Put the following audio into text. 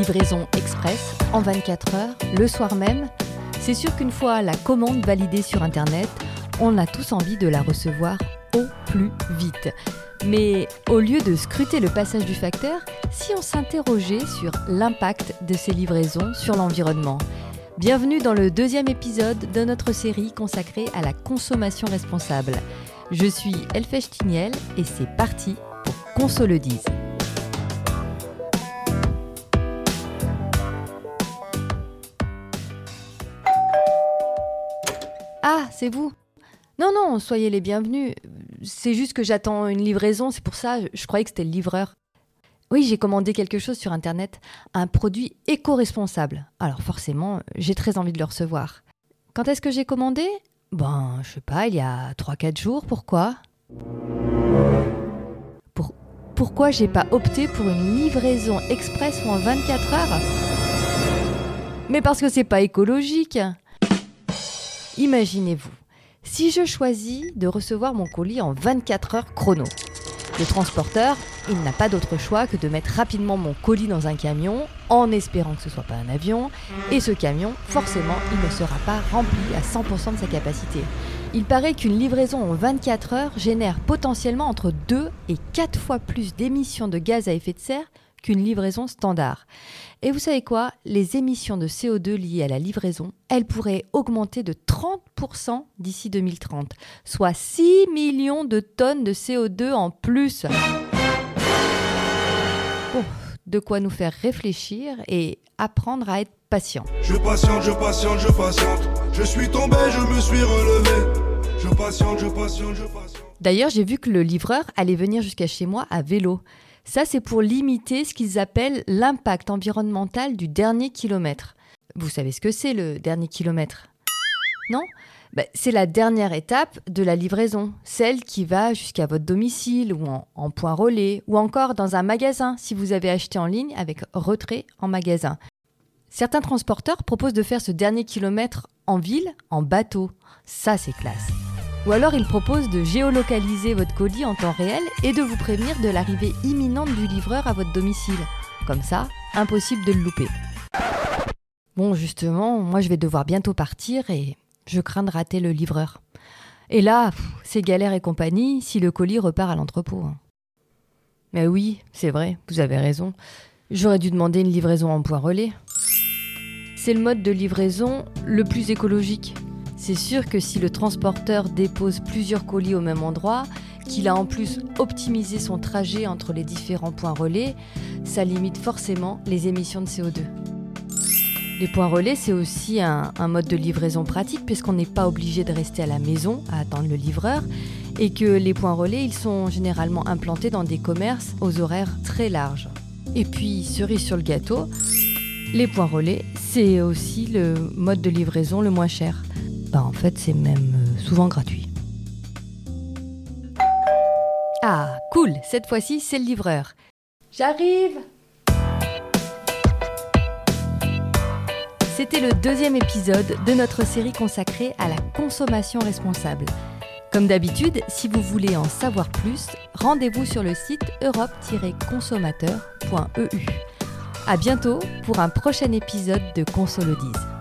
livraison express en 24 heures, le soir même. C'est sûr qu'une fois la commande validée sur Internet, on a tous envie de la recevoir au plus vite. Mais au lieu de scruter le passage du facteur, si on s'interrogeait sur l'impact de ces livraisons sur l'environnement Bienvenue dans le deuxième épisode de notre série consacrée à la consommation responsable. Je suis Elfèche et c'est parti pour dise. Ah, c'est vous Non, non, soyez les bienvenus. C'est juste que j'attends une livraison, c'est pour ça, je croyais que c'était le livreur. Oui, j'ai commandé quelque chose sur Internet, un produit éco-responsable. Alors forcément, j'ai très envie de le recevoir. Quand est-ce que j'ai commandé? Ben, je sais pas, il y a 3-4 jours, pourquoi? Pour... Pourquoi j'ai pas opté pour une livraison express ou en 24 heures? Mais parce que c'est pas écologique Imaginez-vous, si je choisis de recevoir mon colis en 24 heures chrono, le transporteur, il n'a pas d'autre choix que de mettre rapidement mon colis dans un camion en espérant que ce soit pas un avion. Et ce camion, forcément, il ne sera pas rempli à 100% de sa capacité. Il paraît qu'une livraison en 24 heures génère potentiellement entre 2 et 4 fois plus d'émissions de gaz à effet de serre qu'une livraison standard. Et vous savez quoi? Les émissions de CO2 liées à la livraison, elles pourraient augmenter de 30% d'ici 2030, soit 6 millions de tonnes de CO2 en plus. de quoi nous faire réfléchir et apprendre à être patient. Je patiente, je patiente, je patiente. Je suis tombé, je me suis relevé. Je patiente, je patiente, je patiente. D'ailleurs, j'ai vu que le livreur allait venir jusqu'à chez moi à vélo. Ça, c'est pour limiter ce qu'ils appellent l'impact environnemental du dernier kilomètre. Vous savez ce que c'est le dernier kilomètre? Non? Ben, C'est la dernière étape de la livraison, celle qui va jusqu'à votre domicile ou en point relais ou encore dans un magasin si vous avez acheté en ligne avec retrait en magasin. Certains transporteurs proposent de faire ce dernier kilomètre en ville en bateau. Ça, c'est classe. Ou alors il propose de géolocaliser votre colis en temps réel et de vous prévenir de l'arrivée imminente du livreur à votre domicile. Comme ça, impossible de le louper. Bon, justement, moi je vais devoir bientôt partir et je crains de rater le livreur. Et là, c'est galère et compagnie si le colis repart à l'entrepôt. Hein. Mais oui, c'est vrai, vous avez raison. J'aurais dû demander une livraison en point relais. C'est le mode de livraison le plus écologique c'est sûr que si le transporteur dépose plusieurs colis au même endroit, qu'il a en plus optimisé son trajet entre les différents points relais, ça limite forcément les émissions de CO2. Les points relais, c'est aussi un, mode de livraison pratique puisqu'on n'est pas obligé de rester à la maison à attendre le livreur et que les points relais, ils sont généralement implantés dans des commerces aux horaires très larges. Et puis, cerise sur le gâteau, les points relais, c'est aussi le mode de livraison le moins cher. Bah, en fait c'est même euh, souvent gratuit. Ah, cool, cette fois-ci c'est le livreur. J'arrive C'était le deuxième épisode de notre série consacrée à la consommation responsable. Comme d'habitude, si vous voulez en savoir plus, rendez-vous sur le site europe-consommateur.eu. A bientôt pour un prochain épisode de Consolodise.